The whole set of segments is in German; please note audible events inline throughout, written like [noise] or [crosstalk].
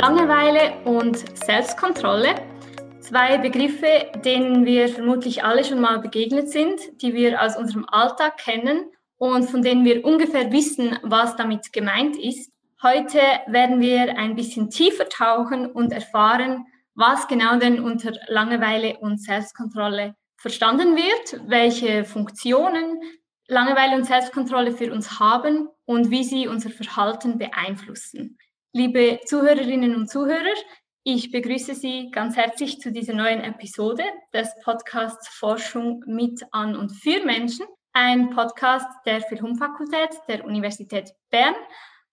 Langeweile und Selbstkontrolle. Zwei Begriffe, denen wir vermutlich alle schon mal begegnet sind, die wir aus unserem Alltag kennen und von denen wir ungefähr wissen, was damit gemeint ist. Heute werden wir ein bisschen tiefer tauchen und erfahren, was genau denn unter Langeweile und Selbstkontrolle verstanden wird, welche Funktionen Langeweile und Selbstkontrolle für uns haben und wie sie unser Verhalten beeinflussen. Liebe Zuhörerinnen und Zuhörer, ich begrüße Sie ganz herzlich zu dieser neuen Episode des Podcasts Forschung mit, an und für Menschen. Ein Podcast der Philhum-Fakultät der Universität Bern,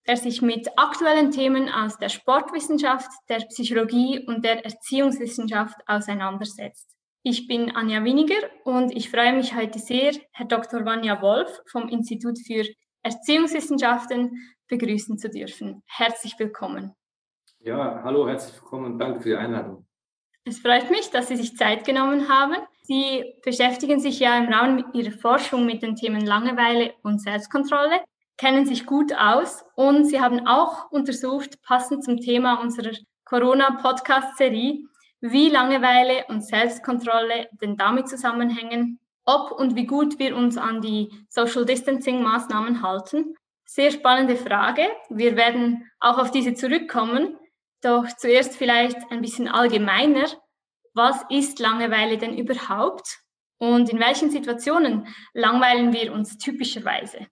der sich mit aktuellen Themen aus der Sportwissenschaft, der Psychologie und der Erziehungswissenschaft auseinandersetzt. Ich bin Anja Winiger und ich freue mich heute sehr, Herr Dr. Vanja Wolf vom Institut für Erziehungswissenschaften begrüßen zu dürfen. Herzlich willkommen. Ja, hallo, herzlich willkommen und danke für die Einladung. Es freut mich, dass Sie sich Zeit genommen haben. Sie beschäftigen sich ja im Rahmen Ihrer Forschung mit den Themen Langeweile und Selbstkontrolle, kennen sich gut aus und Sie haben auch untersucht, passend zum Thema unserer Corona-Podcast-Serie, wie Langeweile und Selbstkontrolle denn damit zusammenhängen, ob und wie gut wir uns an die Social Distancing-Maßnahmen halten sehr spannende Frage. Wir werden auch auf diese zurückkommen. Doch zuerst vielleicht ein bisschen allgemeiner. Was ist Langeweile denn überhaupt? Und in welchen Situationen langweilen wir uns typischerweise?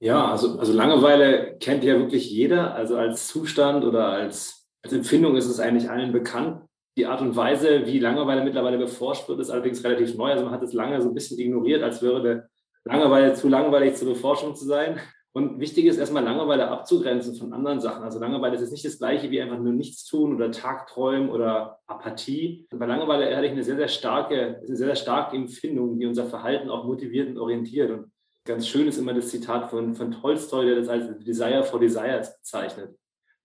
Ja, also, also Langeweile kennt ja wirklich jeder. Also als Zustand oder als, als Empfindung ist es eigentlich allen bekannt. Die Art und Weise, wie Langeweile mittlerweile beforscht wird, ist allerdings relativ neu. Also man hat es lange so ein bisschen ignoriert, als wäre Langeweile zu langweilig zur Beforschung zu sein. Und wichtig ist erstmal Langeweile abzugrenzen von anderen Sachen. Also Langeweile ist jetzt nicht das gleiche wie einfach nur nichts tun oder Tagträumen oder Apathie. Bei Langeweile ehrlich eine sehr, sehr starke, eine sehr, sehr starke Empfindung, die unser Verhalten auch motiviert und orientiert. Und ganz schön ist immer das Zitat von, von Tolstoi, der das als Desire for Desires bezeichnet.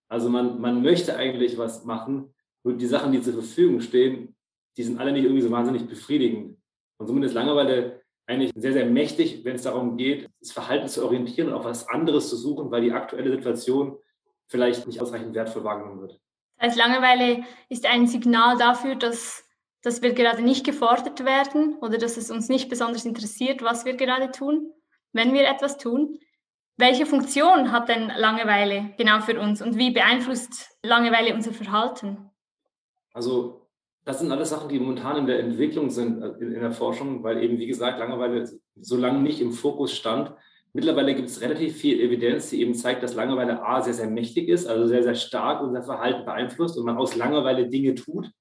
Also man, man möchte eigentlich was machen, nur die Sachen, die zur Verfügung stehen, die sind alle nicht irgendwie so wahnsinnig befriedigend. Und somit ist Langeweile eigentlich sehr, sehr mächtig, wenn es darum geht, das Verhalten zu orientieren und auf was anderes zu suchen, weil die aktuelle Situation vielleicht nicht ausreichend wertvoll wahrgenommen wird. Das heißt, Langeweile ist ein Signal dafür, dass, dass wir gerade nicht gefordert werden oder dass es uns nicht besonders interessiert, was wir gerade tun, wenn wir etwas tun. Welche Funktion hat denn Langeweile genau für uns und wie beeinflusst Langeweile unser Verhalten? Also das sind alles Sachen, die momentan in der Entwicklung sind äh, in, der Forschung, weil eben, wie gesagt, Langeweile so lange nicht im Fokus stand. Mittlerweile gibt es relativ viel Evidenz, die eben zeigt, dass Langeweile A sehr, sehr mächtig ist, also sehr, sehr stark unser Verhalten beeinflusst und man aus Langeweile Dinge tut,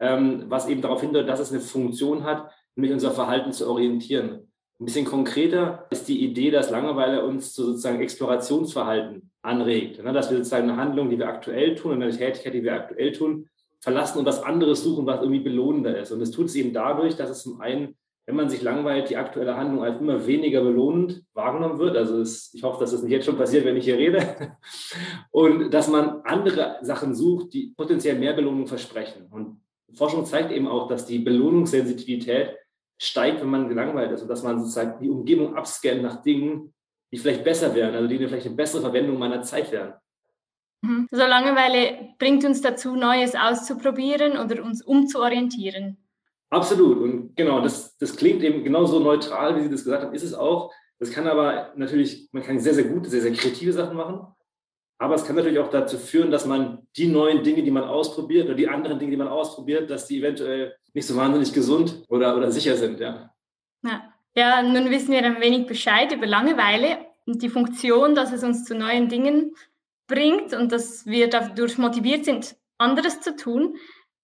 ähm, was eben darauf hindert, dass es eine Funktion hat, nämlich unser Verhalten zu orientieren. Ein bisschen konkreter ist die Idee, dass Langeweile uns zu sozusagen Explorationsverhalten anregt. Ne? Dass wir sozusagen eine Handlung, die wir aktuell tun, eine Tätigkeit, die wir aktuell tun, verlassen und was anderes suchen, was irgendwie belohnender ist. Und das tut es eben dadurch, dass es zum einen, wenn man sich langweilt, die aktuelle Handlung als immer weniger belohnend wahrgenommen wird. Also es, ich hoffe, dass das nicht jetzt schon passiert, wenn ich hier rede. [laughs] Und dass man andere Sachen sucht, die potenziell mehr Belohnung versprechen. Und Forschung zeigt eben auch, dass die Belohnungssensitivität steigt, wenn man gelangweilt ist und dass man sozusagen die Umgebung abscannt nach Dingen, die vielleicht besser wären, also die vielleicht eine bessere Verwendung meiner Zeit wären. Mhm. So Langeweile bringt uns dazu, Neues auszuprobieren oder uns umzuorientieren. Absolut. Und genau, das, das klingt eben genauso neutral, wie Sie das gesagt haben, ist es auch. Das kann aber natürlich, man kann sehr, sehr gute, sehr, sehr kreative Sachen machen. Aber es kann natürlich auch dazu führen, dass man die neuen Dinge, die man ausprobiert oder die anderen Dinge, die man ausprobiert, dass die eventuell nicht so wahnsinnig gesund oder, oder sicher sind. Ja. ja. Ja, nun wissen wir ein wenig Bescheid über Langeweile und die Funktion, dass es uns zu neuen Dingen bringt und dass wir dadurch motiviert sind, anderes zu tun.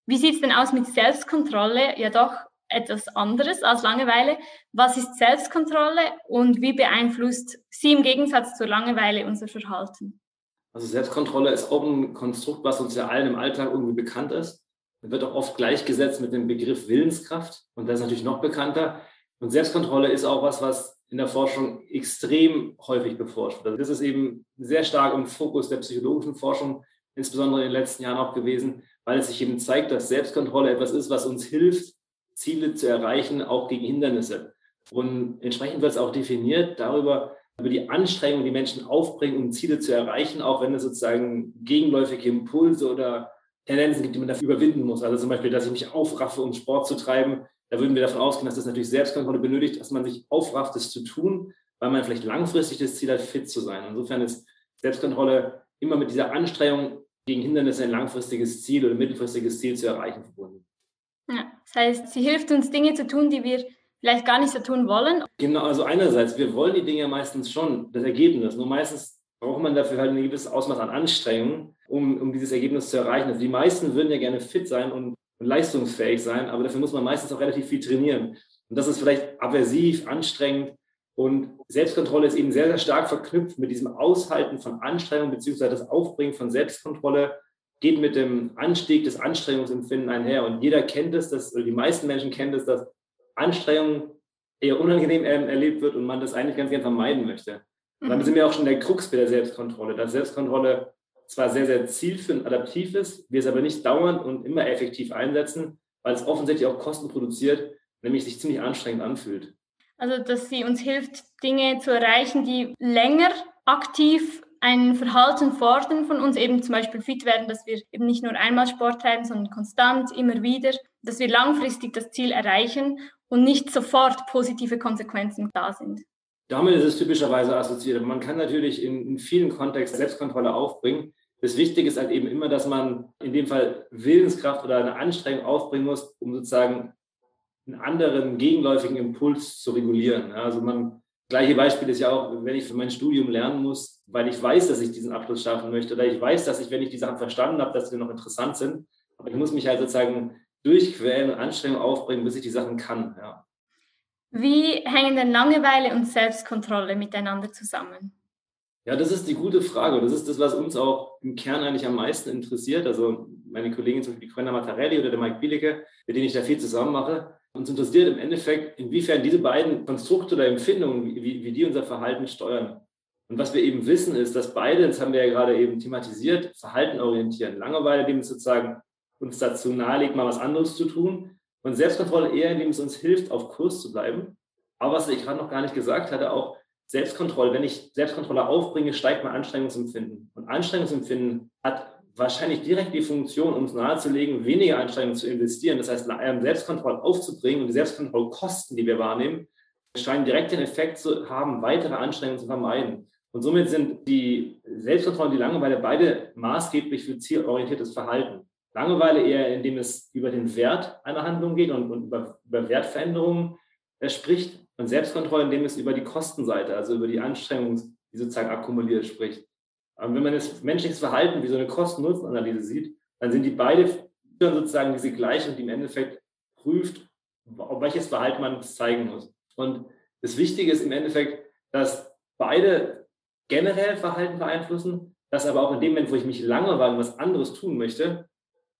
Wie sieht es denn aus mit Selbstkontrolle? Ja, doch etwas anderes als Langeweile. Was ist Selbstkontrolle und wie beeinflusst sie im Gegensatz zur Langeweile unser Verhalten? Also Selbstkontrolle ist auch ein Konstrukt, was uns ja allen im Alltag irgendwie bekannt ist. Das wird auch oft gleichgesetzt mit dem Begriff Willenskraft und das ist natürlich noch bekannter. Und Selbstkontrolle ist auch was, was in der Forschung extrem häufig beforscht wird. Das ist eben sehr stark im Fokus der psychologischen Forschung, insbesondere in den letzten Jahren auch gewesen, weil es sich eben zeigt, dass Selbstkontrolle etwas ist, was uns hilft, Ziele zu erreichen, auch gegen Hindernisse. Und entsprechend wird es auch definiert darüber, über die Anstrengung, die Menschen aufbringen, um Ziele zu erreichen, auch wenn es sozusagen gegenläufige Impulse oder Tendenzen gibt, die man dafür überwinden muss. Also zum Beispiel, dass ich mich aufraffe, um Sport zu treiben. Da würden wir davon ausgehen, dass das natürlich Selbstkontrolle benötigt, dass man sich aufrafft, das zu tun, weil man vielleicht langfristig das Ziel hat, fit zu sein. Insofern ist Selbstkontrolle immer mit dieser Anstrengung gegen Hindernisse ein langfristiges Ziel oder mittelfristiges Ziel zu erreichen verbunden. Ja, das heißt, sie hilft uns, Dinge zu tun, die wir vielleicht gar nicht so tun wollen. Genau, also einerseits, wir wollen die Dinge meistens schon, das Ergebnis. Nur meistens braucht man dafür halt ein gewisses Ausmaß an Anstrengung, um, um dieses Ergebnis zu erreichen. Also die meisten würden ja gerne fit sein und leistungsfähig sein, aber dafür muss man meistens auch relativ viel trainieren. Und das ist vielleicht aversiv, anstrengend. Und Selbstkontrolle ist eben sehr, sehr stark verknüpft mit diesem Aushalten von Anstrengung beziehungsweise das Aufbringen von Selbstkontrolle geht mit dem Anstieg des Anstrengungsempfinden einher. Und jeder kennt es, dass, oder die meisten Menschen kennen es, dass Anstrengung eher unangenehm erlebt wird und man das eigentlich ganz gerne vermeiden möchte. Und dann mhm. sind wir auch schon in der Krux bei der Selbstkontrolle, dass Selbstkontrolle zwar sehr, sehr zielführend adaptiv ist, wir es aber nicht dauernd und immer effektiv einsetzen, weil es offensichtlich auch Kosten produziert, nämlich sich ziemlich anstrengend anfühlt. Also, dass sie uns hilft, Dinge zu erreichen, die länger aktiv ein Verhalten fordern von uns, eben zum Beispiel fit werden, dass wir eben nicht nur einmal Sport treiben, sondern konstant, immer wieder, dass wir langfristig das Ziel erreichen und nicht sofort positive Konsequenzen da sind. Damit ist es typischerweise assoziiert. Man kann natürlich in, in vielen Kontexten Selbstkontrolle aufbringen. Das Wichtige ist halt eben immer, dass man in dem Fall Willenskraft oder eine Anstrengung aufbringen muss, um sozusagen einen anderen gegenläufigen Impuls zu regulieren. Also man, gleiche Beispiel ist ja auch, wenn ich für mein Studium lernen muss, weil ich weiß, dass ich diesen Abschluss schaffen möchte oder ich weiß, dass ich, wenn ich die Sachen verstanden habe, dass sie noch interessant sind, aber ich muss mich halt sozusagen durchquälen und Anstrengung aufbringen, bis ich die Sachen kann. Ja. Wie hängen denn Langeweile und Selbstkontrolle miteinander zusammen? Ja, das ist die gute Frage. Das ist das, was uns auch im Kern eigentlich am meisten interessiert. Also meine Kollegin, zum Beispiel die Corinna Mattarelli oder der Mike Bielecke, mit denen ich da viel zusammen mache, uns interessiert im Endeffekt, inwiefern diese beiden Konstrukte oder Empfindungen, wie, wie die unser Verhalten steuern. Und was wir eben wissen, ist, dass beide, das haben wir ja gerade eben thematisiert, Verhalten orientieren. Langeweile, indem es sozusagen uns dazu nahelegt, mal was anderes zu tun. Und Selbstkontrolle eher, indem es uns hilft, auf Kurs zu bleiben. Aber was ich gerade noch gar nicht gesagt hatte, auch Selbstkontrolle, wenn ich Selbstkontrolle aufbringe, steigt mein Anstrengungsempfinden. Und Anstrengungsempfinden hat wahrscheinlich direkt die Funktion, uns nahezulegen, weniger Anstrengung zu investieren. Das heißt, Selbstkontrolle aufzubringen und die Selbstkontrollkosten, die wir wahrnehmen, scheinen direkt den Effekt zu haben, weitere Anstrengungen zu vermeiden. Und somit sind die Selbstkontrolle und die Langeweile beide maßgeblich für zielorientiertes Verhalten. Langeweile eher, indem es über den Wert einer Handlung geht und, und über, über Wertveränderungen äh, spricht und Selbstkontrolle, indem es über die Kostenseite, also über die Anstrengung, die sozusagen akkumuliert, spricht. Aber wenn man das menschliches Verhalten wie so eine Kosten-Nutzen-Analyse sieht, dann sind die beide sozusagen diese Gleichung, die im Endeffekt prüft, auf welches Verhalten man zeigen muss. Und das Wichtige ist im Endeffekt, dass beide generell Verhalten beeinflussen, dass aber auch in dem Moment, wo ich mich langweile und was anderes tun möchte,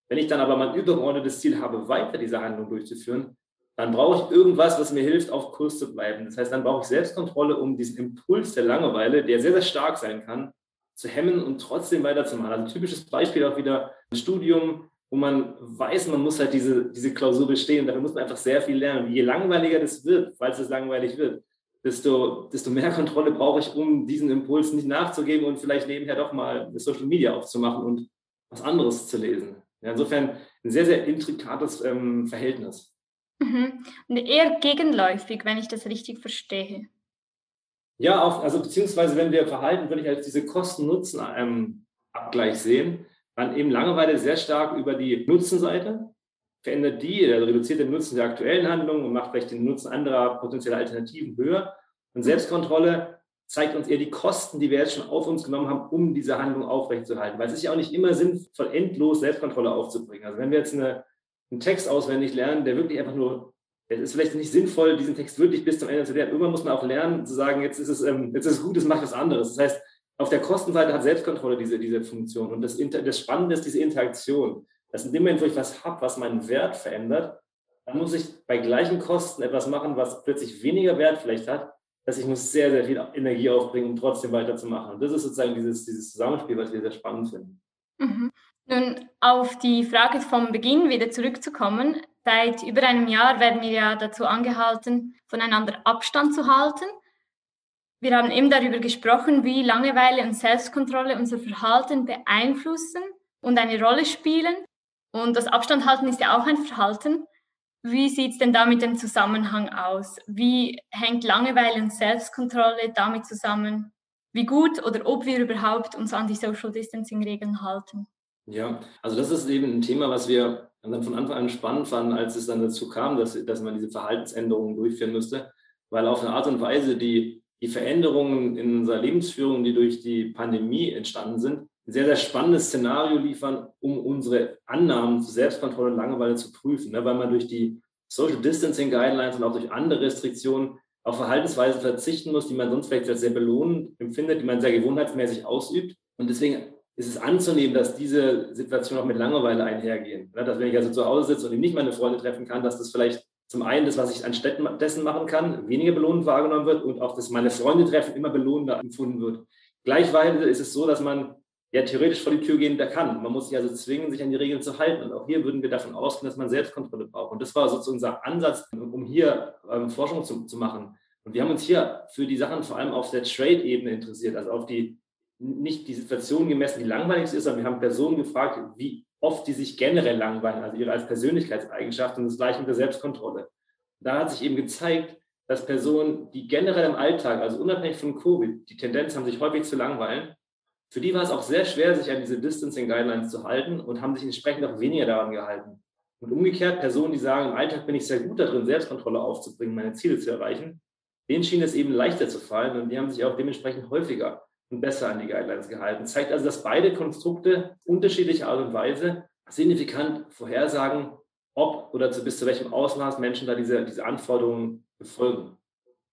wenn ich dann aber mein übergeordnetes Ziel habe, weiter diese Handlung durchzuführen, dann brauche ich irgendwas, was mir hilft, auf Kurs zu bleiben. Das heißt, dann brauche ich Selbstkontrolle, um diesen Impuls der Langeweile, der sehr, sehr stark sein kann, zu hemmen und trotzdem weiterzumachen. Also ein typisches Beispiel auch wieder ein Studium, wo man weiß, man muss halt diese, diese Klausur bestehen. Dafür muss man einfach sehr viel lernen. Je langweiliger das wird, falls es langweilig wird, desto, desto mehr Kontrolle brauche ich, um diesen Impuls nicht nachzugeben und vielleicht nebenher doch mal Social Media aufzumachen und was anderes zu lesen. Ja, insofern ein sehr, sehr intrikates ähm, Verhältnis. Mhm. Und eher gegenläufig, wenn ich das richtig verstehe. Ja, auch, also beziehungsweise wenn wir Verhalten wirklich als diese Kosten-Nutzen-Abgleich ähm, sehen, dann eben Langeweile sehr stark über die Nutzenseite, verändert die, reduziert den Nutzen der aktuellen Handlung und macht vielleicht den Nutzen anderer potenzieller Alternativen höher. Und Selbstkontrolle zeigt uns eher die Kosten, die wir jetzt schon auf uns genommen haben, um diese Handlung aufrechtzuerhalten. Weil es ist ja auch nicht immer sinnvoll, endlos Selbstkontrolle aufzubringen. Also wenn wir jetzt eine einen Text auswendig lernen, der wirklich einfach nur, es ist vielleicht nicht sinnvoll, diesen Text wirklich bis zum Ende zu lernen. Irgendwann muss man auch lernen, zu sagen, jetzt ist es, ähm, jetzt ist es gut, es macht was anderes. Das heißt, auf der Kostenseite hat Selbstkontrolle diese, diese Funktion. Und das, das Spannende ist diese Interaktion. Dass in dem Moment, wo ich was habe, was meinen Wert verändert, dann muss ich bei gleichen Kosten etwas machen, was plötzlich weniger Wert vielleicht hat, dass ich muss sehr, sehr viel Energie aufbringen, um trotzdem weiterzumachen. Und das ist sozusagen dieses, dieses Zusammenspiel, was wir sehr spannend finden. Mhm. Nun, auf die Frage vom Beginn wieder zurückzukommen. Seit über einem Jahr werden wir ja dazu angehalten, voneinander Abstand zu halten. Wir haben eben darüber gesprochen, wie Langeweile und Selbstkontrolle unser Verhalten beeinflussen und eine Rolle spielen. Und das Abstandhalten ist ja auch ein Verhalten. Wie sieht es denn da mit dem Zusammenhang aus? Wie hängt Langeweile und Selbstkontrolle damit zusammen, wie gut oder ob wir überhaupt uns an die Social Distancing Regeln halten? Ja, also das ist eben ein Thema, was wir dann von Anfang an spannend fanden, als es dann dazu kam, dass, dass man diese Verhaltensänderungen durchführen müsste, weil auf eine Art und Weise die, die Veränderungen in unserer Lebensführung, die durch die Pandemie entstanden sind, ein sehr, sehr spannendes Szenario liefern, um unsere Annahmen zur Selbstkontrolle und Langeweile zu prüfen, ne? weil man durch die Social Distancing Guidelines und auch durch andere Restriktionen auf Verhaltensweisen verzichten muss, die man sonst vielleicht als sehr belohnend empfindet, die man sehr gewohnheitsmäßig ausübt. Und deswegen ist es anzunehmen, dass diese Situationen auch mit Langeweile einhergehen. Ne? Dass wenn ich also zu Hause sitze und nicht meine Freunde treffen kann, dass das vielleicht zum einen das, was ich anstatt machen kann, weniger belohnend wahrgenommen wird und auch, dass meine Freunde treffen immer belohnender empfunden wird. Gleichweise ist es so, dass man ja theoretisch vor die Tür gehen kann. Man muss sich also zwingen, sich an die Regeln zu halten. Und auch hier würden wir davon ausgehen, dass man Selbstkontrolle braucht. Und das war sozusagen unser Ansatz, um hier ähm, Forschung zu, zu machen. Und wir haben uns hier für die Sachen vor allem auf der Trade-Ebene interessiert, also auf die, nicht die Situation gemessen, die langweilig ist, sondern wir haben Personen gefragt, wie oft die sich generell langweilen, also ihre als und das gleiche mit der Selbstkontrolle. Da hat sich eben gezeigt, dass Personen, die generell im Alltag, also unabhängig von Covid, die Tendenz haben, sich häufig zu langweilen, für die war es auch sehr schwer, sich an diese Distancing Guidelines zu halten und haben sich entsprechend auch weniger daran gehalten. Und umgekehrt, Personen, die sagen, im Alltag bin ich sehr gut darin, Selbstkontrolle aufzubringen, meine Ziele zu erreichen, denen schien es eben leichter zu fallen und die haben sich auch dementsprechend häufiger und besser an die Guidelines gehalten. Zeigt also, dass beide Konstrukte unterschiedlicher Art und Weise signifikant vorhersagen, ob oder zu, bis zu welchem Ausmaß Menschen da diese, diese Anforderungen befolgen.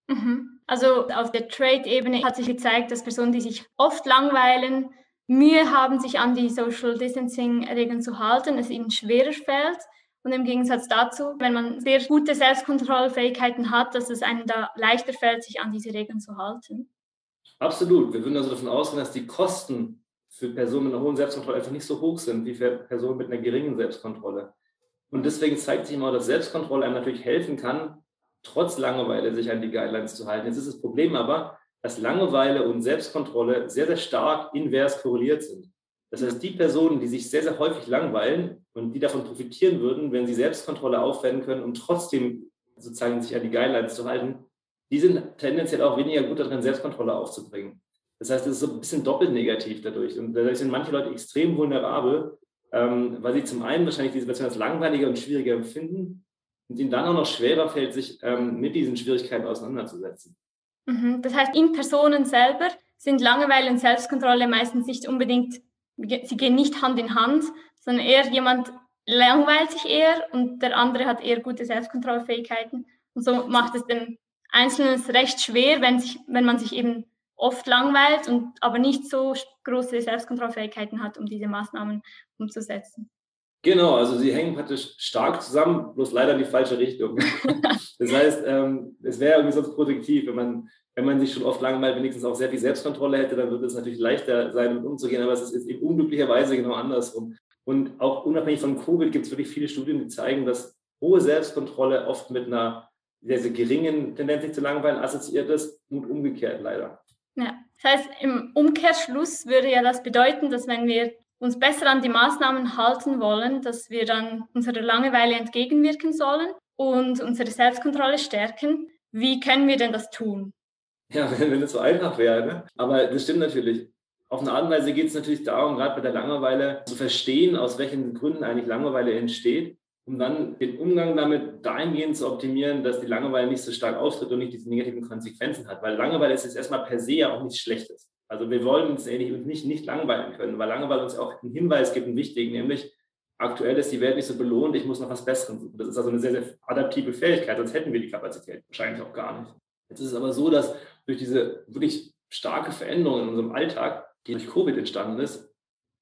Mhm. Also auf der Trade-Ebene hat sich gezeigt, dass Personen, die sich oft langweilen, Mühe haben, sich an die Social Distancing-Regeln zu halten, es ihnen schwerer fällt. Und im Gegensatz dazu, wenn man sehr gute Selbstkontrollfähigkeiten hat, dass es einem da leichter fällt, sich an diese Regeln zu halten. Absolut. Wir würden also davon ausgehen, dass die Kosten für Personen mit einer hohen Selbstkontrolle einfach nicht so hoch sind wie für Personen mit einer geringen Selbstkontrolle. Und deswegen zeigt sich immer, dass Selbstkontrolle einem natürlich helfen kann, trotz Langeweile sich an die Guidelines zu halten. Jetzt ist das Problem aber, dass Langeweile und Selbstkontrolle sehr, sehr stark invers korreliert sind. Das heißt, die Personen, die sich sehr, sehr häufig langweilen und die davon profitieren würden, wenn sie Selbstkontrolle aufwenden können und trotzdem sozusagen sich an die Guidelines zu halten, die sind tendenziell auch weniger gut darin, Selbstkontrolle aufzubringen. Das heißt, es ist so ein bisschen doppelt negativ dadurch. Und dadurch sind manche Leute extrem vulnerabel, ähm, weil sie zum einen wahrscheinlich die Situation als langweiliger und schwieriger empfinden und ihnen dann auch noch schwerer fällt, sich ähm, mit diesen Schwierigkeiten auseinanderzusetzen. Mhm. Das heißt, in Personen selber sind Langeweile und Selbstkontrolle meistens nicht unbedingt, sie gehen nicht Hand in Hand, sondern eher jemand langweilt sich eher und der andere hat eher gute Selbstkontrollfähigkeiten. Und so macht es den Einzelnen recht schwer, wenn, sich, wenn man sich eben oft langweilt und aber nicht so große Selbstkontrollfähigkeiten hat, um diese Maßnahmen umzusetzen. Genau, also sie hängen praktisch stark zusammen, bloß leider in die falsche Richtung. [laughs] das heißt, ähm, es wäre irgendwie sonst produktiv, wenn man, wenn man sich schon oft langweilt, wenigstens auch sehr viel Selbstkontrolle hätte, dann würde es natürlich leichter sein, damit umzugehen, aber es ist eben unglücklicherweise genau andersrum. Und auch unabhängig von Covid gibt es wirklich viele Studien, die zeigen, dass hohe Selbstkontrolle oft mit einer sehr, sehr geringen Tendenz sich zu langweilen assoziiert ist und umgekehrt leider. Ja, das heißt, im Umkehrschluss würde ja das bedeuten, dass wenn wir uns besser an die Maßnahmen halten wollen, dass wir dann unserer Langeweile entgegenwirken sollen und unsere Selbstkontrolle stärken. Wie können wir denn das tun? Ja, [laughs] wenn, es so einfach wäre. Ne? Aber das stimmt natürlich. Auf eine Art und Weise geht es natürlich darum, gerade bei der Langeweile zu verstehen, aus welchen Gründen eigentlich Langeweile entsteht, um dann den Umgang damit dahingehend zu optimieren, dass die Langeweile nicht so stark auftritt und nicht diese negativen Konsequenzen hat. Weil Langeweile ist jetzt erstmal per se ja auch nichts Schlechtes. Also wir wollen uns nicht, nicht langweilen können, weil Langeweile uns auch einen Hinweis gibt, einen wichtigen, nämlich aktuell ist die Welt nicht so belohnt, ich muss noch was Besseres suchen. Das ist also eine sehr, sehr adaptive Fähigkeit, sonst hätten wir die Kapazität wahrscheinlich auch gar nicht. Jetzt ist es aber so, dass durch diese wirklich starke Veränderung in unserem Alltag, die durch Covid entstanden ist,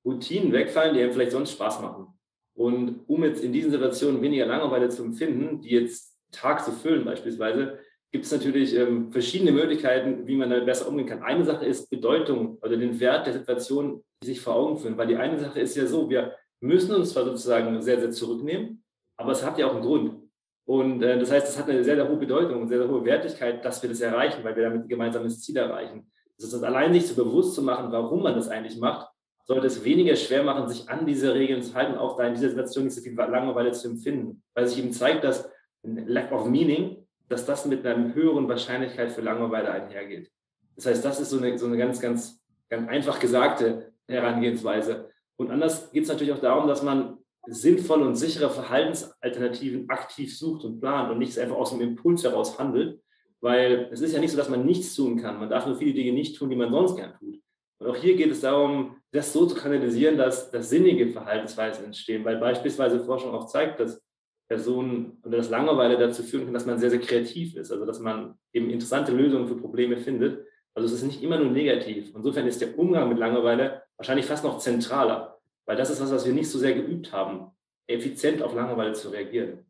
Routinen wegfallen, die einem vielleicht sonst Spaß machen. Und um jetzt in diesen Situationen weniger Langeweile zu empfinden, die jetzt Tag zu füllen beispielsweise, gibt es natürlich ähm, verschiedene Möglichkeiten, wie man damit besser umgehen kann. Eine Sache ist Bedeutung oder den Wert der Situation sich vor Augen führen, weil die eine Sache ist ja so, wir müssen uns zwar sozusagen sehr, sehr zurücknehmen, aber es hat ja auch einen Grund. Und äh, das heißt, es hat eine sehr, sehr hohe Bedeutung und sehr, sehr hohe Wertigkeit, dass wir das erreichen, weil wir damit ein gemeinsames Ziel erreichen. Das ist allein sich zu bewusst zu machen, warum man das eigentlich macht, sollte es weniger schwer machen, sich an diese Regeln zu halten, auch da in dieser Situation nicht so viel Langeweile zu empfinden. Weil sich eben zeigt, dass ein Lack of Meaning, dass das mit einer höheren Wahrscheinlichkeit für Langeweile einhergeht. Das heißt, das ist so eine, so eine ganz, ganz, ganz einfach gesagte Herangehensweise. Und anders geht es natürlich auch darum, dass man sinnvolle und sichere Verhaltensalternativen aktiv sucht und plant und nicht einfach aus dem Impuls heraus handelt, weil es ist ja nicht so, dass man nichts tun kann. Man darf nur viele Dinge nicht tun, die man sonst gern tut. Und auch hier geht es darum, das so zu kanalisieren, dass, dass sinnige Verhaltensweisen entstehen, weil beispielsweise Forschung auch zeigt, dass Personen oder das Langeweile dazu führen kann, dass man sehr, sehr kreativ ist, also dass man eben interessante Lösungen für Probleme findet. Also es ist nicht immer nur negativ. Insofern ist der Umgang mit Langeweile wahrscheinlich fast noch zentraler. Weil das ist was, was wir nicht so sehr geübt haben, effizient auf Langeweile zu reagieren.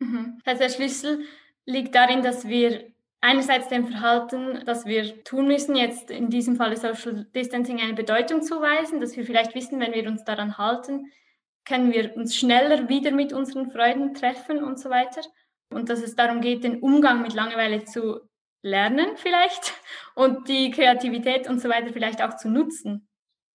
Mhm. Also der Schlüssel liegt darin, dass wir einerseits dem Verhalten, das wir tun müssen, jetzt in diesem Fall Social Distancing eine Bedeutung zuweisen, dass wir vielleicht wissen, wenn wir uns daran halten, können wir uns schneller wieder mit unseren Freunden treffen und so weiter. Und dass es darum geht, den Umgang mit Langeweile zu lernen vielleicht [laughs] und die Kreativität und so weiter vielleicht auch zu nutzen.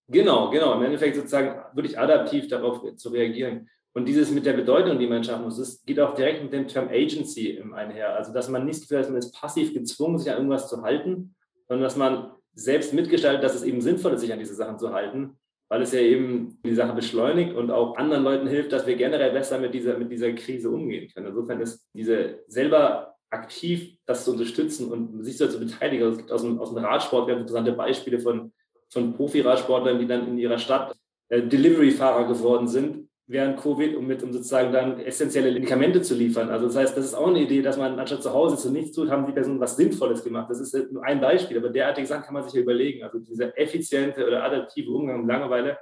Genau, genau. Im Endeffekt sozusagen wirklich adaptiv darauf zu reagieren. Und dieses mit der Bedeutung, die man schaffen muss, das geht auch direkt mit dem Term Agency einher. Also, dass man nicht das Gefühl man ist passiv gezwungen, sich an irgendwas zu halten, sondern dass man selbst mitgestaltet, dass es eben sinnvoll ist, sich an diese Sachen zu halten, weil es ja eben die Sache beschleunigt und auch anderen Leuten hilft, dass wir generell besser mit dieser, mit dieser Krise umgehen können. Insofern ist diese selber aktiv das zu unterstützen und sich so zu beteiligen. Also es gibt aus dem, aus dem Radsport ganz interessante Beispiele von von Profi-Radsportlern, die dann in ihrer Stadt äh, Delivery-Fahrer geworden sind während Covid, um mit um sozusagen dann essentielle Medikamente zu liefern. Also das heißt, das ist auch eine Idee, dass man anstatt zu Hause zu nichts tut, haben die Personen was Sinnvolles gemacht. Das ist nur ein Beispiel, aber derartige Sachen kann man sich ja überlegen. Also dieser effiziente oder adaptive Umgang mit Langeweile.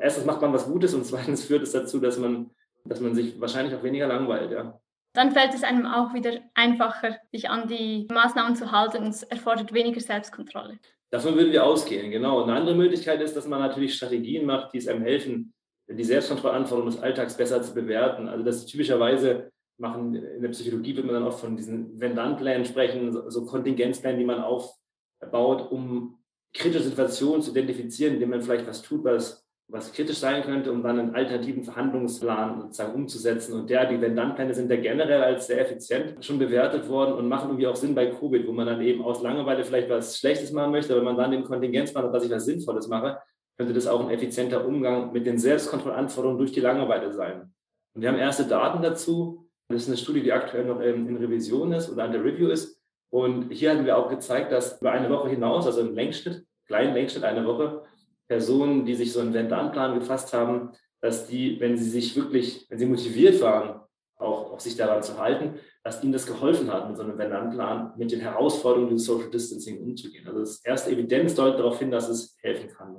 Erstens macht man was Gutes und zweitens führt es dazu, dass man, dass man sich wahrscheinlich auch weniger langweilt, ja. Dann fällt es einem auch wieder einfacher, sich an die Maßnahmen zu halten und es erfordert weniger Selbstkontrolle. Davon würden wir ausgehen, genau. Und eine andere Möglichkeit ist, dass man natürlich Strategien macht, die es einem helfen, die Selbstkontrollanforderungen des Alltags besser zu bewerten. Also das typischerweise machen, in der Psychologie wird man dann oft von diesen Wenn-Dann-Plänen sprechen, so, so Kontingenzplänen, die man aufbaut, um kritische Situationen zu identifizieren, indem man vielleicht was tut, was was kritisch sein könnte, um dann einen alternativen Verhandlungsplan sozusagen umzusetzen. Und der, die Wenn-Dann-Pläne sind ja generell als sehr effizient schon bewertet worden und machen irgendwie auch Sinn bei Covid, wo man dann eben aus Langeweile vielleicht was Schlechtes machen möchte, aber wenn man dann den Kontingenzplan hat, dass ich was Sinnvolles mache, könnte das auch ein effizienter Umgang mit den Selbstkontrollanforderungen durch die Langeweile sein. Und wir haben erste Daten dazu. Das ist eine Studie, die aktuell noch in Revision ist oder an der Review ist. Und hier haben wir auch gezeigt, dass über eine Woche hinaus, also im Längsschnitt, kleinen Längsschnitt eine Woche, Personen, die sich so einen Wenn-Dann-Plan gefasst haben, dass die, wenn sie sich wirklich, wenn sie motiviert waren, auch, auch sich daran zu halten, dass ihnen das geholfen hat, mit so einem Wenn-Dann-Plan mit den Herausforderungen des Social Distancing umzugehen. Also das erste Evidenz deutet darauf hin, dass es helfen kann.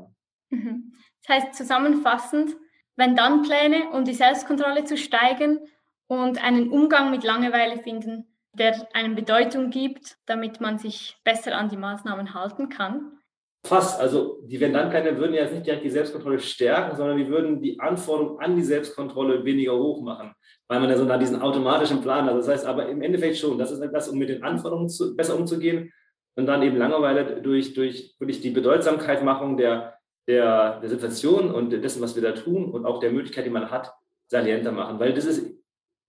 Mhm. Das heißt zusammenfassend, Wenn-Dann-Pläne, um die Selbstkontrolle zu steigern und einen Umgang mit Langeweile finden, der eine Bedeutung gibt, damit man sich besser an die Maßnahmen halten kann. Fast. Also die Wenn-Dann-Pläne würden ja nicht direkt die Selbstkontrolle stärken, sondern die würden die Anforderungen an die Selbstkontrolle weniger hoch machen, weil man ja so nach diesen automatischen Plan hat. Das heißt aber im Endeffekt schon, das ist etwas, um mit den Anforderungen zu, besser umzugehen und dann eben Langeweile durch, durch wirklich die Bedeutsamkeitmachung der, der, der Situation und dessen, was wir da tun und auch der Möglichkeit, die man hat, salienter machen. Weil das ist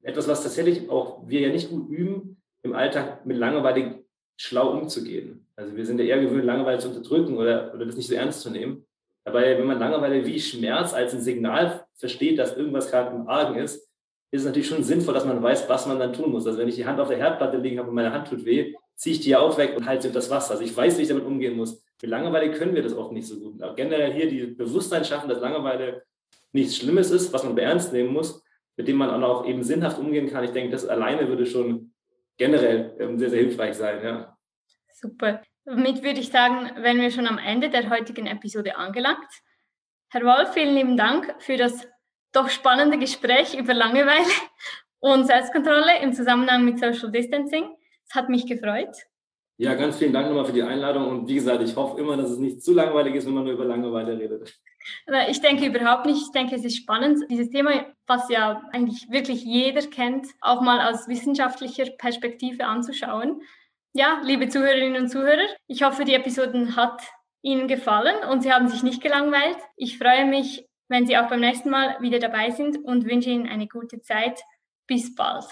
etwas, was tatsächlich auch wir ja nicht gut üben, im Alltag mit Langeweile schlau umzugehen. Also wir sind ja eher gewöhnt, Langeweile zu unterdrücken oder, oder das nicht so ernst zu nehmen. Dabei, wenn man Langeweile wie Schmerz als ein Signal versteht, dass irgendwas gerade im Argen ist, ist es natürlich schon sinnvoll, dass man weiß, was man dann tun muss. Also wenn ich die Hand auf der Herdplatte liegen habe und meine Hand tut weh, ziehe ich die auch weg und halte das Wasser. Also ich weiß, wie ich damit umgehen muss. Mit Langeweile können wir das oft nicht so gut. Aber generell hier die Bewusstsein schaffen, dass Langeweile nichts Schlimmes ist, was man beernst nehmen muss, mit dem man auch eben sinnhaft umgehen kann. Ich denke, das alleine würde schon generell ähm, sehr, sehr hilfreich sein. Ja. Super. Damit würde ich sagen, wenn wir schon am Ende der heutigen Episode angelangt. Herr Wolf, vielen lieben Dank für das doch spannende Gespräch über Langeweile und Selbstkontrolle im Zusammenhang mit Social Distancing. Es hat mich gefreut. Ja, ganz vielen Dank nochmal für die Einladung und wie gesagt, ich hoffe immer, dass es nicht zu langweilig ist, wenn man nur über Langeweile redet. Ich denke überhaupt nicht. Ich denke, es ist spannend, dieses Thema, was ja eigentlich wirklich jeder kennt, auch mal aus wissenschaftlicher Perspektive anzuschauen. Ja, liebe Zuhörerinnen und Zuhörer, ich hoffe, die Episoden hat Ihnen gefallen und Sie haben sich nicht gelangweilt. Ich freue mich, wenn Sie auch beim nächsten Mal wieder dabei sind und wünsche Ihnen eine gute Zeit. Bis bald.